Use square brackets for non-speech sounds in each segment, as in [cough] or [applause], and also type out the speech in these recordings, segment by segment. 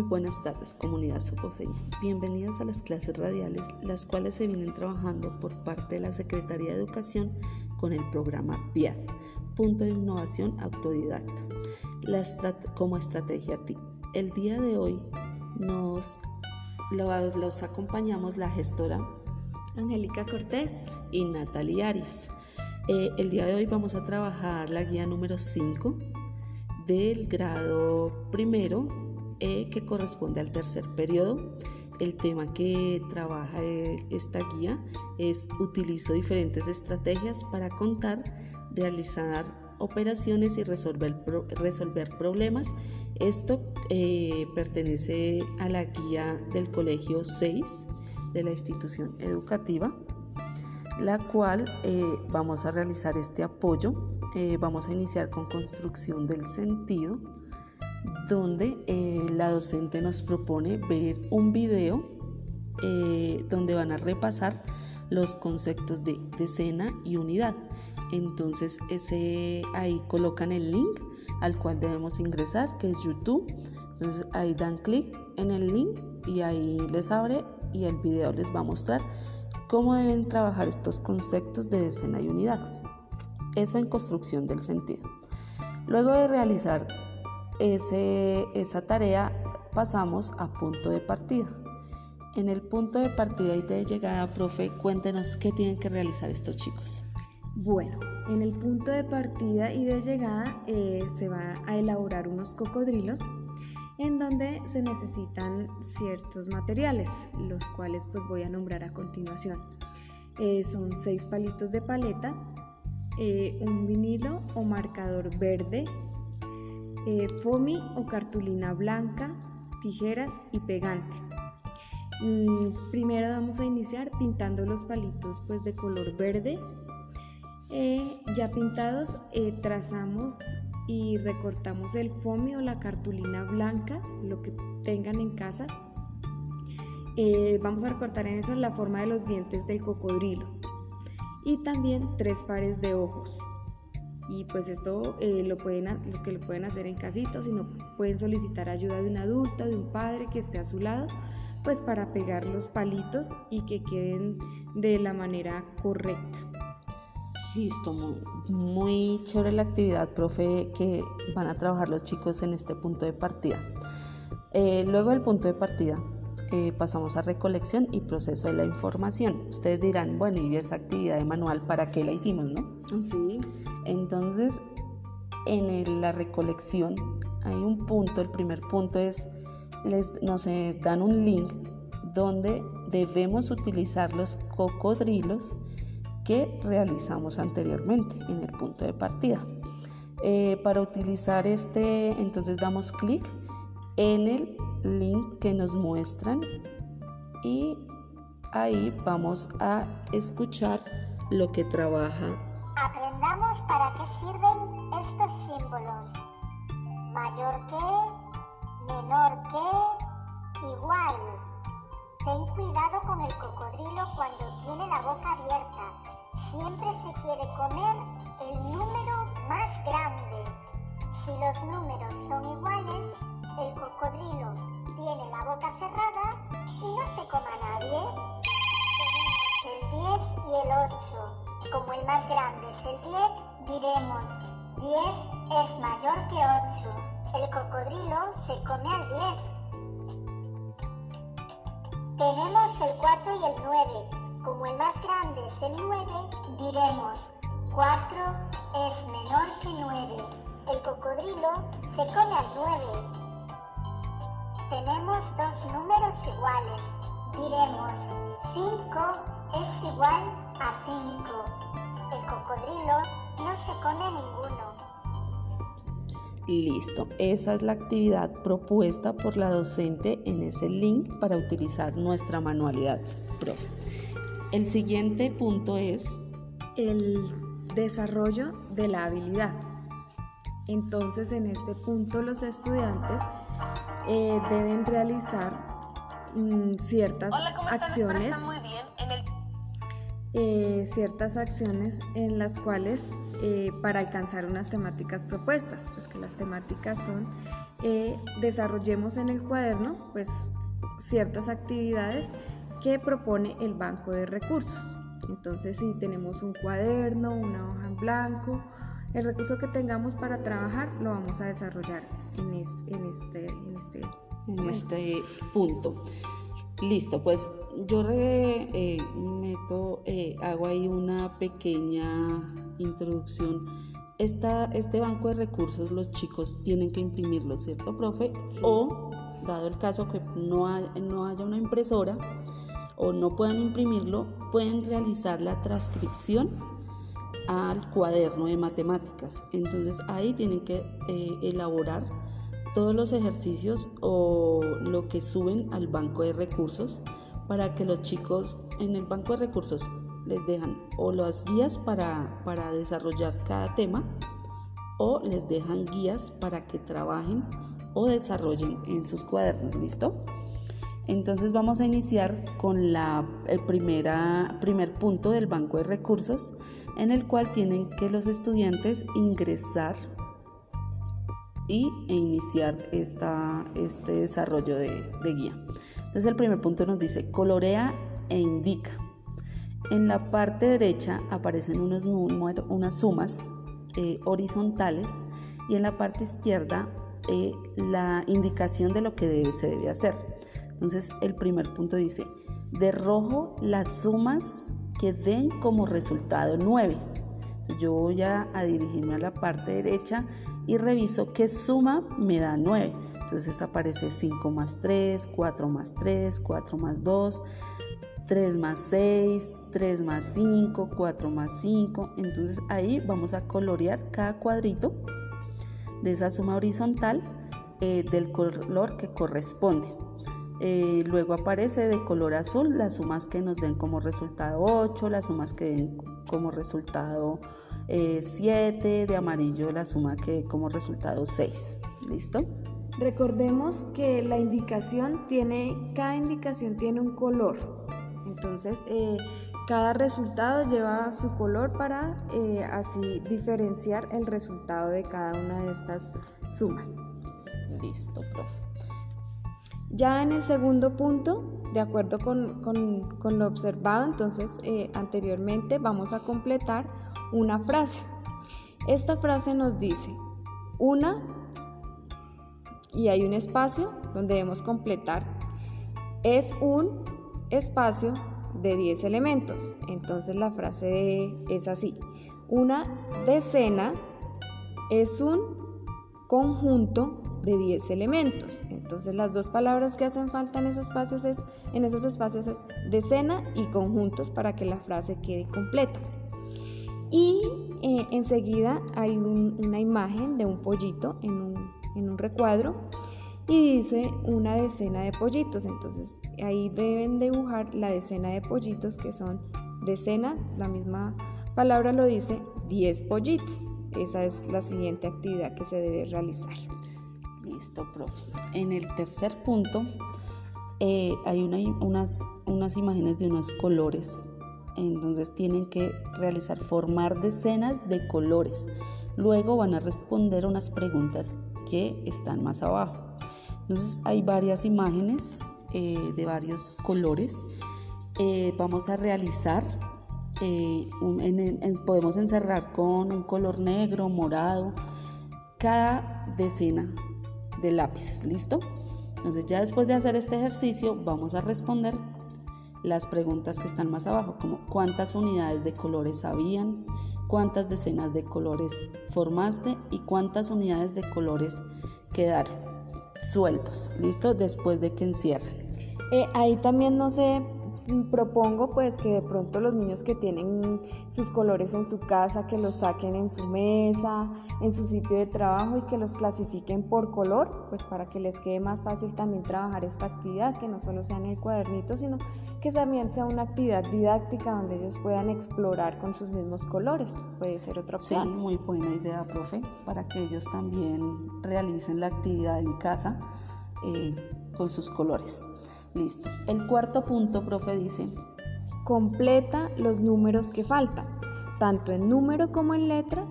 Muy buenas tardes, comunidad socoseña. Bienvenidos a las clases radiales, las cuales se vienen trabajando por parte de la Secretaría de Educación con el programa PIAD, Punto de Innovación Autodidacta, como estrategia TIC. El día de hoy nos los acompañamos la gestora Angélica Cortés y Natalia Arias. Eh, el día de hoy vamos a trabajar la guía número 5 del grado primero eh, que corresponde al tercer periodo. El tema que trabaja eh, esta guía es utilizo diferentes estrategias para contar, realizar operaciones y resolver, resolver problemas. Esto eh, pertenece a la guía del colegio 6 de la institución educativa, la cual vamos a realizar este apoyo eh, vamos a iniciar con construcción del sentido, donde eh, la docente nos propone ver un video eh, donde van a repasar los conceptos de decena y unidad. Entonces ese, ahí colocan el link al cual debemos ingresar, que es YouTube. Entonces ahí dan clic en el link y ahí les abre y el video les va a mostrar cómo deben trabajar estos conceptos de decena y unidad. Eso en construcción del sentido. Luego de realizar ese, esa tarea, pasamos a punto de partida. En el punto de partida y de llegada, profe, cuéntenos qué tienen que realizar estos chicos. Bueno, en el punto de partida y de llegada eh, se va a elaborar unos cocodrilos en donde se necesitan ciertos materiales, los cuales pues voy a nombrar a continuación. Eh, son seis palitos de paleta, eh, un vinilo o marcador verde, eh, foamy o cartulina blanca, tijeras y pegante. Mm, primero vamos a iniciar pintando los palitos pues de color verde. Eh, ya pintados trazamos y recortamos el foamy o la cartulina blanca, lo que tengan en casa. vamos a recortar en eso la forma de los dientes del cocodrilo y también tres pares de ojos. Y pues esto eh, lo pueden, los que lo pueden hacer en casito, si no pueden solicitar ayuda de un adulto, de un padre que esté a su lado, pues para pegar los palitos y que queden de la manera correcta. Listo, muy, chévere la actividad, profe, que van a trabajar los chicos en este punto de partida. Eh, luego del punto de partida, eh, pasamos a recolección y proceso de la información. Ustedes dirán, bueno, y esa actividad de manual, ¿para qué la hicimos, no? Sí. Entonces, en la recolección hay un punto, el primer punto es, les, nos dan un link donde debemos utilizar los cocodrilos que realizamos anteriormente en el punto de partida. Eh, para utilizar este, entonces damos clic en el link que nos muestran y ahí vamos a escuchar lo que trabaja. Aprendamos para qué sirven estos símbolos. Mayor que, menor que, igual. Ten cuidado con el cocodrilo cuando tiene la boca abierta. Siempre se quiere comer el número más grande. Si los números son iguales, el cocodrilo tiene la boca cerrada y no se coma a nadie. El 10 y el 8. Como el más grande es el 10, diremos 10 es mayor que 8. El cocodrilo se come al 10. Tenemos el 4 y el 9. Como el más grande es el 9, diremos 4 es menor que 9. El cocodrilo se come al 9. Tenemos dos números iguales. Diremos 5 es igual a 5. El cocodrilo no se come ninguno. Listo, esa es la actividad propuesta por la docente en ese link para utilizar nuestra manualidad, profe. El siguiente punto es el desarrollo de la habilidad. Entonces, en este punto los estudiantes eh, deben realizar mm, ciertas acciones. Ciertas acciones en las cuales eh, para alcanzar unas temáticas propuestas, pues que las temáticas son eh, desarrollemos en el cuaderno pues ciertas actividades que propone el banco de recursos. Entonces si tenemos un cuaderno, una hoja en blanco, el recurso que tengamos para trabajar lo vamos a desarrollar en, en este, en este, en este punto. Listo, pues yo eh, meto, eh, hago ahí una pequeña introducción. Esta, este banco de recursos los chicos tienen que imprimirlo, ¿cierto, profe? O, dado el caso que no, no haya una impresora o no puedan imprimirlo, pueden realizar la transcripción al cuaderno de matemáticas. Entonces ahí tienen que eh, elaborar todos los ejercicios o lo que suben al banco de recursos para que los chicos en el banco de recursos les dejan o las guías para, para desarrollar cada tema o les dejan guías para que trabajen o desarrollen en sus cuadernos, ¿listo? Entonces vamos a iniciar con la, el primera, primer punto del banco de recursos en el cual tienen que los estudiantes ingresar e iniciar este desarrollo de, guía. Entonces el primer punto nos dice colorea e indica. En la parte derecha aparecen unos unas sumas eh, horizontales y en la parte izquierda eh, la indicación de lo que se debe hacer. Entonces el primer punto dice, de rojo las sumas que den como resultado 9. Entonces yo voy a dirigirme a la parte derecha y reviso qué suma me da 9. Entonces aparece 5 más 3, 4 más 3, 4 más 2, 3 más 6, 3 más 5, 4 más 5. Entonces ahí vamos a colorear cada cuadrito de esa suma horizontal eh, del color que corresponde. Eh, luego aparece de color azul las sumas que nos den como resultado 8, las sumas que den como resultado 7, eh, de amarillo la suma que como resultado 6. ¿Listo? Recordemos que la indicación tiene, cada indicación tiene un color. Entonces, eh, cada resultado lleva su color para eh, así diferenciar el resultado de cada una de estas sumas. Listo, profe. Ya en el segundo punto, de acuerdo con, con lo observado entonces anteriormente, vamos a completar una frase. Esta frase nos dice una y hay un espacio donde debemos completar. Es un espacio de 10 elementos. Entonces la frase es así. Una decena es un conjunto de 10 elementos. Entonces las dos palabras que hacen falta en esos espacios es en esos espacios es decena y conjuntos para que la frase quede completa. Y eh, enseguida hay una imagen de un pollito en un, recuadro y dice una decena de pollitos. Entonces ahí deben dibujar la decena de pollitos que son decena, la misma palabra lo dice, 10 pollitos. Esa es la siguiente actividad que se debe realizar. Listo, profe. En el tercer punto eh, hay unas imágenes de unos colores entonces tienen que realizar, formar decenas de colores. Luego van a responder unas preguntas que están más abajo. Entonces hay varias imágenes eh, de varios colores. Eh, vamos a realizar, eh, podemos encerrar con un color negro, morado, cada decena de lápices. ¿Listo? Entonces ya después de hacer este ejercicio vamos a responder las preguntas que están más abajo, como cuántas unidades de colores habían, cuántas decenas de colores formaste y cuántas unidades de colores quedaron sueltos, listo, después de que encierren. Eh, ahí también no sé propongo pues que de pronto los niños que tienen sus colores en su casa, que los saquen en su mesa, en su sitio de trabajo y que los clasifiquen por color, pues para que les quede más fácil también trabajar esta actividad, que no solo sea en el cuadernito, sino que también sea una actividad didáctica donde ellos puedan explorar con sus mismos colores. Puede ser otra opción. Sí, muy buena idea, profe, para que ellos también realicen la actividad en casa eh, con sus colores. Listo. El cuarto punto, profe, dice. Completa los números que faltan. tanto en número como en letra,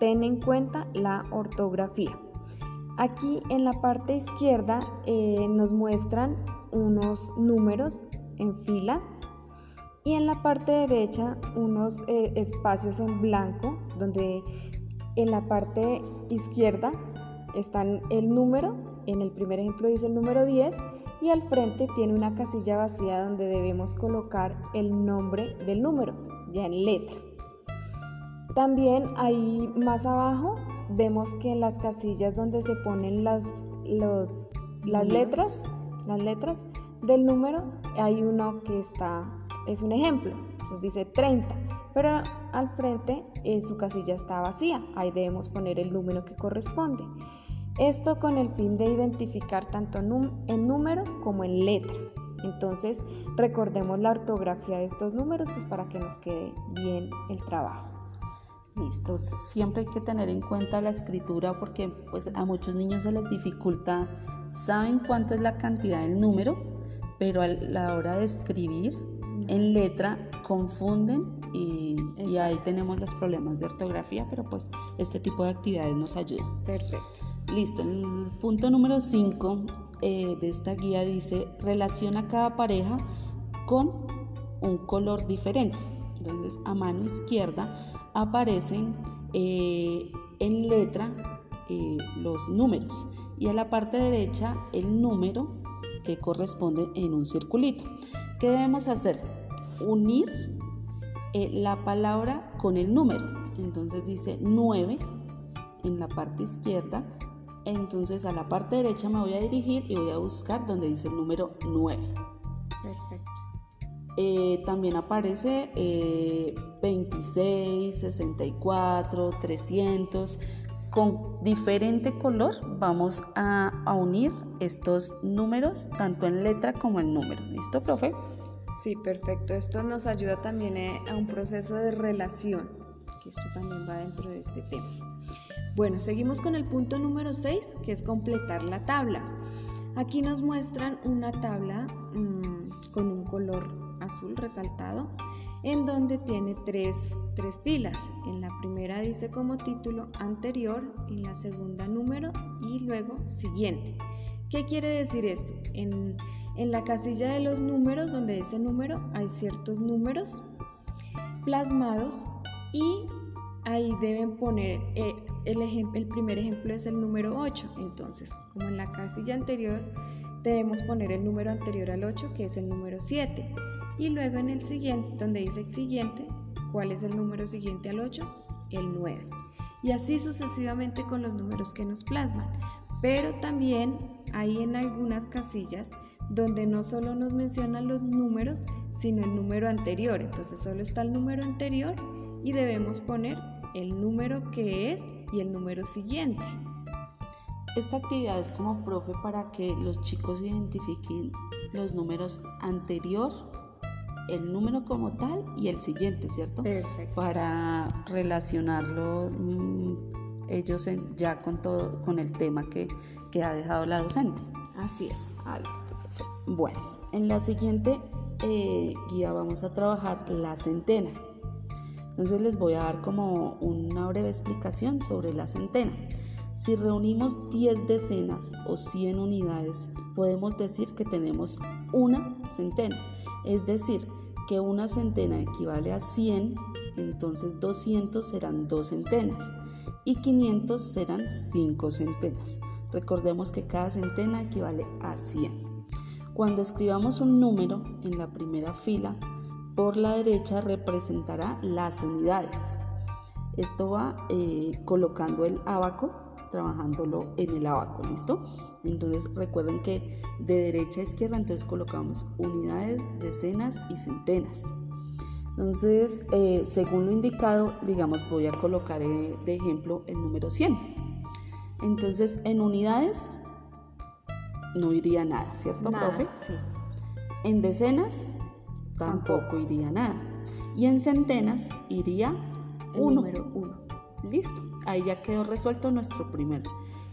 ten en cuenta la ortografía. Aquí en la parte izquierda eh, nos muestran unos números en fila y en la parte derecha unos eh, espacios en blanco donde en la parte izquierda están el número, en el primer ejemplo dice el número 10 y al frente tiene una casilla vacía donde debemos colocar el nombre del número, ya en letra. También ahí más abajo vemos que en las casillas donde se ponen las, las letras, las letras del número, hay uno que está, es un ejemplo, entonces dice 30, pero al frente en su casilla está vacía, ahí debemos poner el número que corresponde. Esto con el fin de identificar tanto en número como en letra. Entonces recordemos la ortografía de estos números pues para que nos quede bien el trabajo. Listo, siempre hay que tener en cuenta la escritura porque pues a muchos niños se les dificulta, saben cuánto es la cantidad del número, pero a la hora de escribir en letra confunden y, y, ahí tenemos los problemas de ortografía, pero pues este tipo de actividades nos ayudan. Perfecto. Listo, el punto número 5 eh, de esta guía dice relaciona cada pareja con un color diferente. Entonces a mano izquierda aparecen eh, en letra eh, los números y a la parte derecha el número que corresponde en un circulito. ¿Qué debemos hacer? Unir la palabra con el número. Entonces dice 9 en la parte izquierda entonces a la parte derecha me voy a dirigir y voy a buscar donde dice el número 9. Perfecto. Eh, también aparece 26, 64, 300. Con diferente color vamos a, a unir estos números tanto en letra como en número. ¿Listo, profe? Sí, perfecto. Esto nos ayuda también eh, a un proceso de relación, que esto también va dentro de este tema. Bueno, seguimos con el punto número 6, que es completar la tabla. Aquí nos muestran una tabla mm, con un color azul resaltado, en donde tiene tres, tres pilas. En la primera dice como título anterior, en la segunda número y luego siguiente. ¿Qué quiere decir esto? En, en la casilla de los números, donde dice número, hay ciertos números plasmados y ahí deben poner eh, el, el primer ejemplo es el número 8. Entonces, como en la casilla anterior, debemos poner el número anterior al 8, que es el número 7. Y luego en el siguiente, donde dice siguiente, ¿cuál es el número siguiente al 8? El 9. Y así sucesivamente con los números que nos plasman. Pero también hay en algunas casillas donde no solo nos mencionan los números, sino el número anterior. Entonces solo está el número anterior y debemos poner el número que es y el número siguiente. Esta actividad es como profe para que los chicos identifiquen los números anterior, el número como tal y el siguiente, ¿cierto? Perfecto. Para relacionarlo mm, ellos ya con todo, con el tema que, que ha dejado la docente. Así es. Ah, listo, perfecto. Bueno, en la siguiente eh, guía vamos a trabajar la centena. Entonces les voy a dar como una breve explicación sobre la centena. Si reunimos 10 decenas o 100 unidades, podemos decir que tenemos una centena. Es decir, que una centena equivale a 100, entonces 200 serán dos centenas y 500 serán 5 centenas. Recordemos que cada centena equivale a 100. Cuando escribamos un número en la primera fila, por la derecha representará las unidades. Esto va eh, colocando el abaco, trabajándolo en el abaco, ¿listo? Entonces recuerden que de derecha a izquierda entonces colocamos unidades, decenas y centenas. Entonces, eh, según lo indicado, digamos, voy a colocar eh, de ejemplo el número 100. Entonces, en unidades no iría nada, ¿cierto, profe? Sí. En decenas tampoco iría nada. Y en centenas iría uno. Número uno. Listo, ahí ya quedó resuelto nuestro primer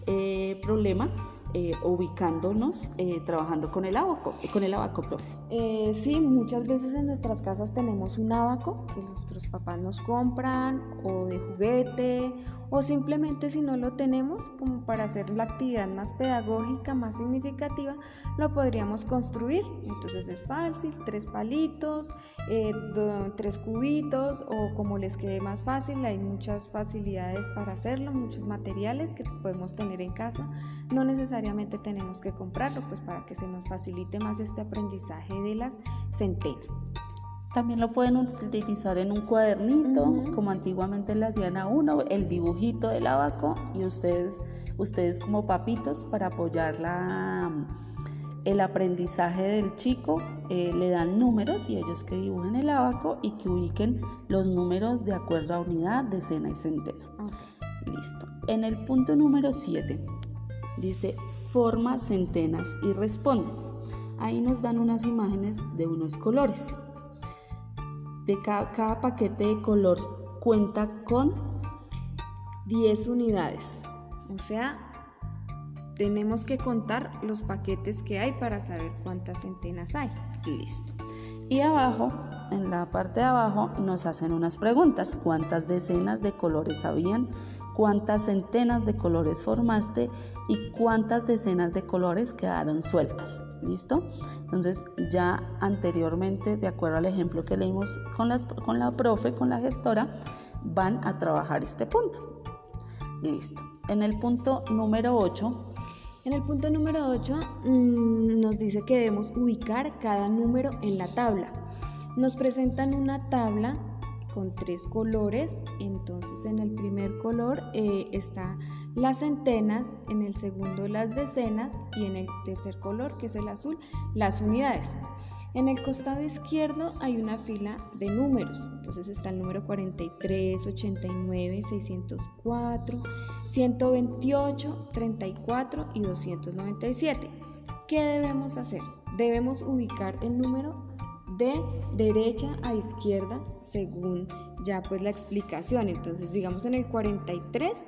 eh, problema. eh, ubicándonos, eh, trabajando con el abaco, con el abaco, profe. Eh, sí, muchas veces en nuestras casas tenemos un abaco que nuestros papás nos compran o de juguete o simplemente si no lo tenemos como para hacer la actividad más pedagógica, más significativa, lo podríamos construir. Entonces es fácil, tres palitos, eh, tres cubitos o como les quede más fácil, hay muchas facilidades para hacerlo, muchos materiales que podemos tener en casa. No necesariamente tenemos que comprarlo, pues para que se nos facilite más este aprendizaje de las centenas. También lo pueden utilizar en un cuadernito, como antiguamente le hacían a uno, el dibujito del abaco y ustedes, ustedes como papitos para apoyar la, el aprendizaje del chico, eh, le dan números y ellos que dibujen el abaco y que ubiquen los números de acuerdo a unidad, decena y centena. Listo. En el punto número 7 dice forma centenas y responde. Ahí nos dan unas imágenes de unos colores de cada, paquete de color cuenta con 10 unidades. O sea, tenemos que contar los paquetes que hay para saber cuántas centenas hay. Listo. Y abajo, en la parte de abajo, nos hacen unas preguntas. ¿Cuántas decenas de colores habían? ¿Cuántas centenas de colores formaste? ¿Y cuántas decenas de colores quedaron sueltas? ¿Listo? Entonces ya anteriormente, de acuerdo al ejemplo que leímos con, con la profe, con la gestora, van a trabajar este punto. Listo. En el punto número 8. En el punto número 8 mm, nos dice que debemos ubicar cada número en la tabla. Nos presentan una tabla con tres colores, entonces en el primer color eh, está las centenas, en el segundo las decenas y en el tercer color, que es el azul, las unidades. En el costado izquierdo hay una fila de números, entonces está el número 43, 89, 604, 128, 34 y 297. ¿Qué debemos hacer? Debemos ubicar el número de derecha a izquierda según ya pues la explicación. Entonces digamos en el 43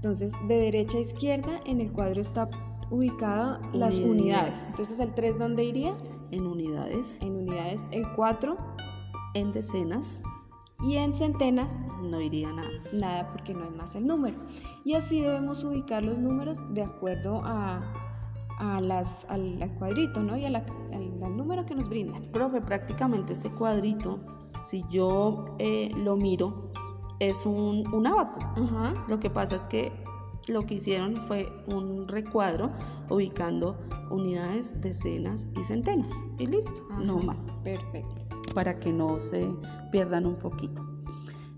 entonces, de derecha a izquierda en el cuadro está ubicada las unidades. Entonces, ¿el 3 dónde iría? En unidades. En unidades. El 4 en decenas. Y en centenas no iría nada. Nada porque no hay más el número. Y así debemos ubicar los números de acuerdo a, las, al, cuadrito, ¿no? Y al, número que nos brindan. Profe, prácticamente este cuadrito, si yo eh, lo miro, es un, un abaco. Lo que pasa es que lo que hicieron fue un recuadro ubicando unidades, decenas y centenas. Y listo, no más. Perfecto. Para que no se pierdan un poquito.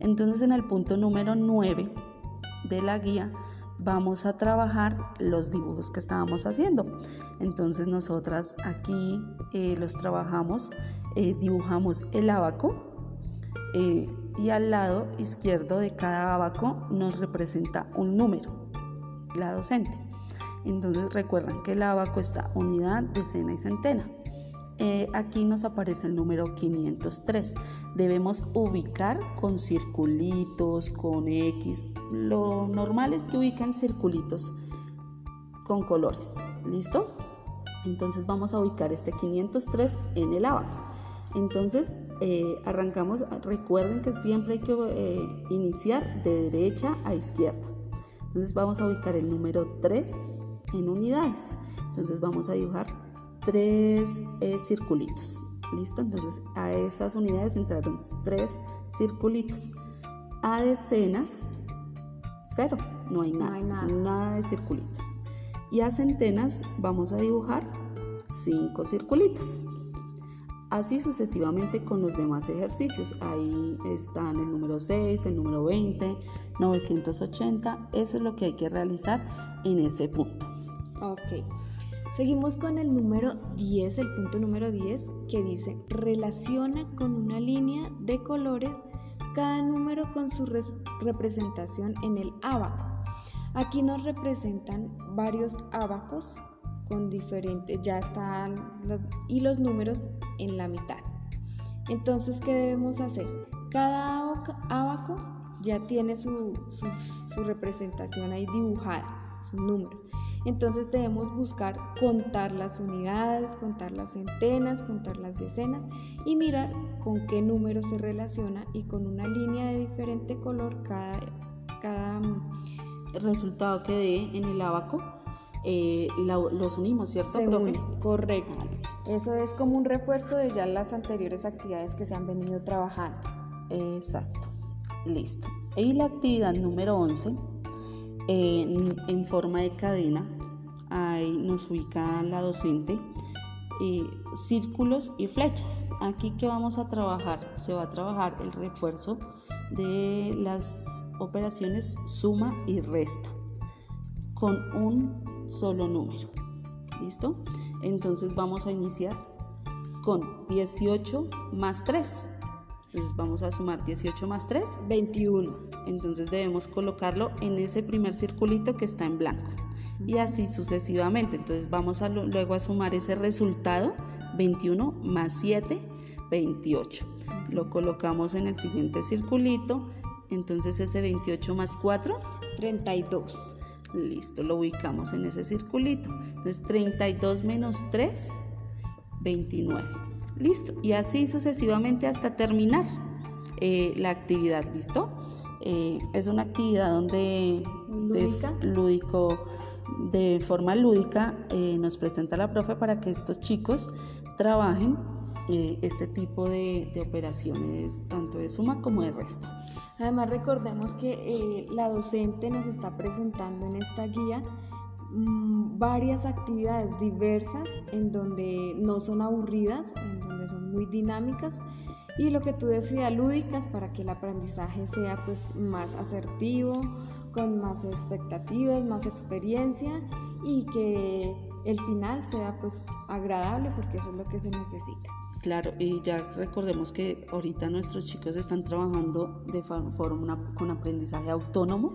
Entonces en el punto número 9 de la guía vamos a trabajar los dibujos que estábamos haciendo. Entonces nosotras aquí eh, los trabajamos, eh, dibujamos el abaco, eh, y al lado izquierdo de cada abaco nos representa un número, la docente. Entonces recuerdan que el abaco está unidad, decena y centena. Eh, aquí nos aparece el número 503. Debemos ubicar con circulitos, con X. Lo normal es que ubiquen circulitos con colores. ¿Listo? Entonces vamos a ubicar este 503 en el abaco. Entonces eh, arrancamos, recuerden que siempre hay que eh, iniciar de derecha a izquierda. Entonces vamos a ubicar el número 3 en unidades. Entonces vamos a dibujar tres eh, circulitos. ¿Listo? Entonces a esas unidades entraron tres circulitos. A decenas, cero, no hay nada, nada. nada de circulitos. Y a centenas vamos a dibujar cinco circulitos. Así sucesivamente con los demás ejercicios. Ahí están el número 6, el número 20, 980. Eso es lo que hay que realizar en ese punto. Ok. Seguimos con el número 10, el punto número 10, que dice, relaciona con una línea de colores cada número con su representación en el abaco. Aquí nos representan varios abacos con diferentes, ya están los, y los números en la mitad. Entonces, ¿qué debemos hacer? Cada abaco ya tiene su, su, representación ahí dibujada, su número. Entonces debemos buscar contar las unidades, contar las centenas, contar las decenas y mirar con qué número se relaciona y con una línea de diferente color cada, cada resultado que dé en el abaco. Eh, los unimos, ¿cierto, profe? correcto. Ah, Eso es como un refuerzo de ya las anteriores actividades que se han venido trabajando. Exacto. Listo. Y la actividad número 11, en, forma de cadena, ahí nos ubica la docente círculos y flechas. Aquí que vamos a trabajar, se va a trabajar el refuerzo de las operaciones suma y resta con un solo número. ¿Listo? Entonces vamos a iniciar con 18 más 3. Entonces vamos a sumar 18 más 3. 21. Entonces debemos colocarlo en ese primer circulito que está en blanco. Y así sucesivamente. Entonces vamos a luego a sumar ese resultado. 21 más 7, 28. Lo colocamos en el siguiente circulito. Entonces ese 28 más 4. 32. Listo, lo ubicamos en ese circulito. Entonces 32 menos 3, 29. Listo. Y así sucesivamente hasta terminar eh, la actividad. ¿Listo? Eh, es una actividad donde ¿Lúdica? De, lúdico, de forma lúdica eh, nos presenta la profe para que estos chicos trabajen este tipo de, de, operaciones, tanto de suma como de resta. Además recordemos que la docente nos está presentando en esta guía varias actividades diversas en donde no son aburridas, en donde son muy dinámicas y lo que tú decías, lúdicas para que el aprendizaje sea pues más asertivo, con más expectativas, más experiencia y que el final sea pues agradable porque eso es lo que se necesita. Claro, y ya recordemos que ahorita nuestros chicos están trabajando de forma con aprendizaje autónomo,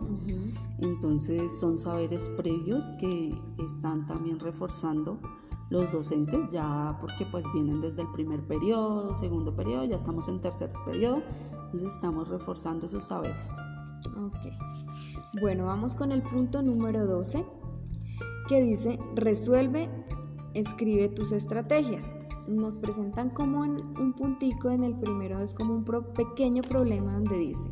entonces son saberes previos que están también reforzando los docentes ya porque pues vienen desde el primer periodo, segundo periodo, ya estamos en tercer periodo, entonces estamos reforzando esos saberes. Ok, bueno, vamos con el punto número 12 que dice resuelve, escribe tus estrategias nos presentan como un puntico en el primero es como un pequeño problema donde dice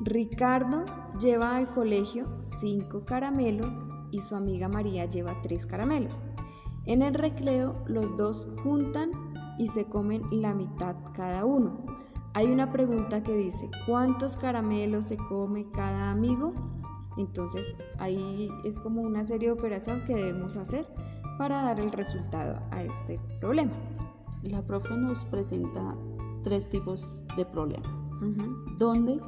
Ricardo lleva al colegio cinco caramelos y su amiga María lleva tres caramelos. En el recreo los dos juntan y se comen la mitad cada uno. Hay una pregunta que dice, ¿cuántos caramelos se come cada amigo? Entonces ahí es como una serie de operación que debemos hacer para dar el resultado a este problema. La profe nos presenta tres tipos de problema, donde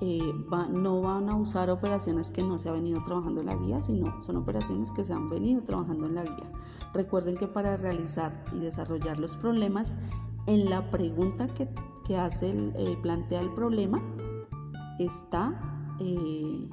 eh, no van a usar operaciones que no se ha venido trabajando en la guía, sino son operaciones que se han venido trabajando en la guía. Recuerden que para realizar y desarrollar los problemas, en la pregunta que, hace el, eh, plantea el problema, está eh,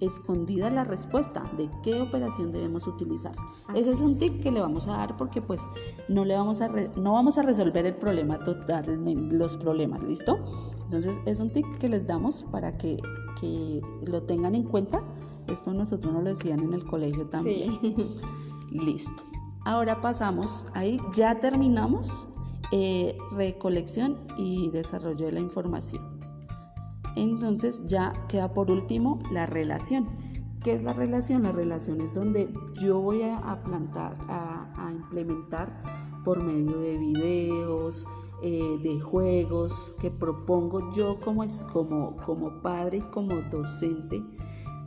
escondida la respuesta de qué operación debemos utilizar. Ese es un tip que le vamos a dar porque pues no le vamos a no vamos a resolver el problema totalmente los problemas, ¿listo? Entonces es un tip que les damos para que, que lo tengan en cuenta. Esto nosotros nos lo decían en el colegio también. [laughs] Listo. Ahora pasamos, ahí ya terminamos eh, recolección y desarrollo de la información. Entonces ya queda por último la relación. ¿Qué es la relación? La relación es donde yo voy a, plantar, a, implementar por medio de videos, eh, de juegos que propongo yo como, como, como padre y como docente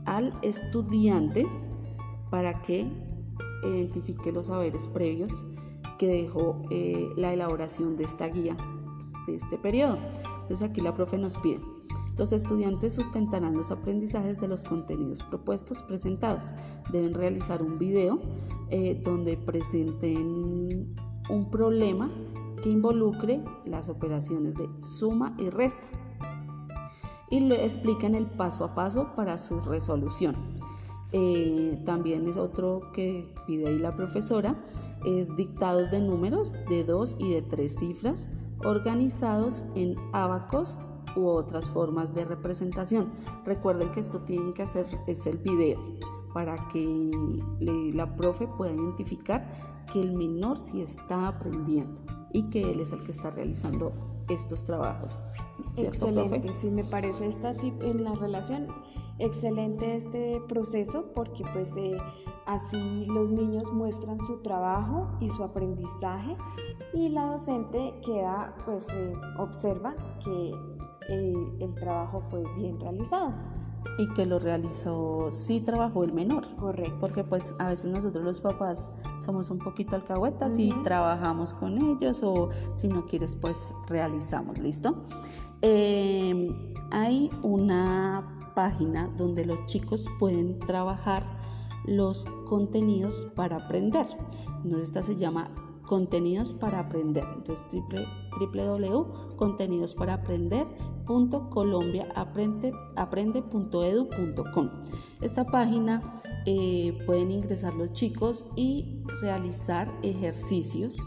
al estudiante para que identifique los saberes previos que dejó eh, la elaboración de esta guía de este periodo. Entonces aquí la profe nos pide los estudiantes sustentarán los aprendizajes de los contenidos propuestos presentados. Deben realizar un video eh, donde presenten un problema que involucre las operaciones de suma y resta y le expliquen el paso a paso para su resolución. Eh, también es otro que pide ahí la profesora, es dictados de números de dos y de tres cifras organizados en abacos u otras formas de representación. Recuerden que esto tienen que hacer es el video para que la profe pueda identificar que el menor sí está aprendiendo y que él es el que está realizando estos trabajos. Excelente, sí me parece esta en la relación excelente este proceso porque pues eh, así los niños muestran su trabajo y su aprendizaje y la docente queda pues eh, observa que el trabajo fue bien realizado y que lo realizó, sí trabajó el menor. Correcto. Porque pues a veces nosotros los papás somos un poquito alcahuetas y trabajamos con ellos o si no quieres pues realizamos, ¿listo? Eh, hay una página donde los chicos pueden trabajar los contenidos para aprender. Entonces esta se llama contenidos para aprender. Entonces www.contenidosparaprender.colombiaaprende.edu.com. Esta página eh, pueden ingresar los chicos y realizar ejercicios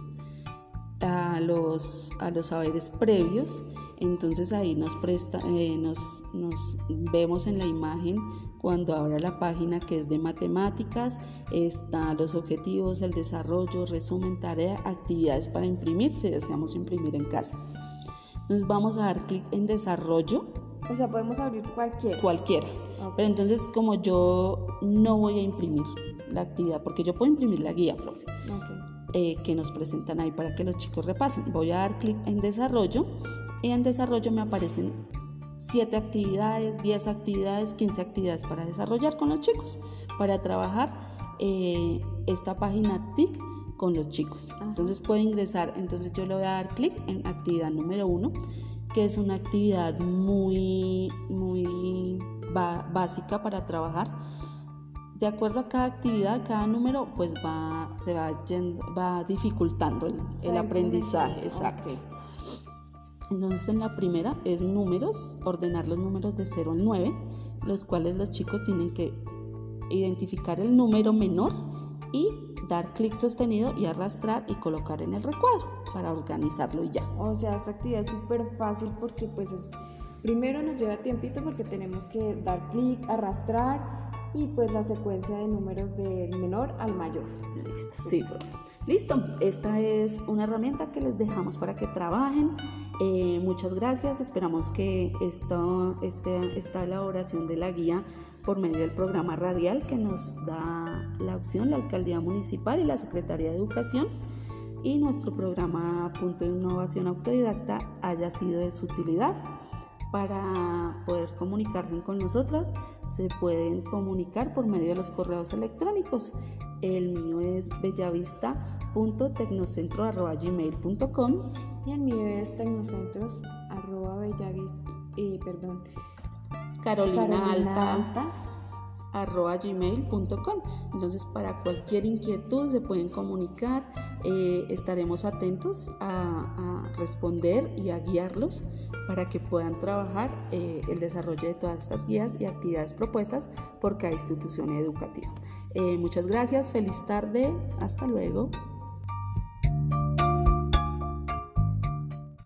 a los, a los saberes previos entonces ahí nos presta, eh, nos, nos, vemos en la imagen cuando abra la página que es de matemáticas, está los objetivos, el desarrollo, resumen, tarea, actividades para imprimir si deseamos imprimir en casa. Entonces vamos a dar clic en desarrollo. O sea, podemos abrir cualquiera. Cualquiera. Pero entonces como yo no voy a imprimir la actividad, porque yo puedo imprimir la guía, profe. Eh, que nos presentan ahí para que los chicos repasen. Voy a dar clic en desarrollo y en desarrollo me aparecen 7 actividades, 10 actividades, 15 actividades para desarrollar con los chicos, para trabajar eh, esta página TIC con los chicos. Entonces puedo ingresar, entonces yo le voy a dar clic en actividad número 1, que es una actividad muy, muy básica para trabajar. De acuerdo a cada actividad, cada número, pues va, se va, va dificultando el, aprendizaje. Exacto. Entonces en la primera es números, ordenar los números de 0 al 9, los cuales los chicos tienen que identificar el número menor y dar clic sostenido y arrastrar y colocar en el recuadro para organizarlo y ya. O sea, esta actividad es súper fácil porque pues es, primero nos lleva tiempito porque tenemos que dar clic, arrastrar y pues la secuencia de números del menor al mayor. Listo, sí, profe. Listo, esta es una herramienta que les dejamos para que trabajen. Eh, muchas gracias, esperamos que esta, este, esta elaboración de la guía por medio del programa radial que nos da la opción la Alcaldía Municipal y la Secretaría de Educación y nuestro programa Punto de Innovación Autodidacta haya sido de su utilidad para poder comunicarse con nosotras se pueden comunicar por medio de los correos electrónicos. El mío es bellavista.tecnocentro.gmail.com y el mío es tecnocentros eh, perdón, Carolina, Alta, gmail.com. Entonces, para cualquier inquietud se pueden comunicar. Eh, estaremos atentos a, a responder y a guiarlos para que puedan trabajar eh, el desarrollo de todas estas guías y actividades propuestas por cada institución educativa. Eh, muchas gracias, feliz tarde, hasta luego.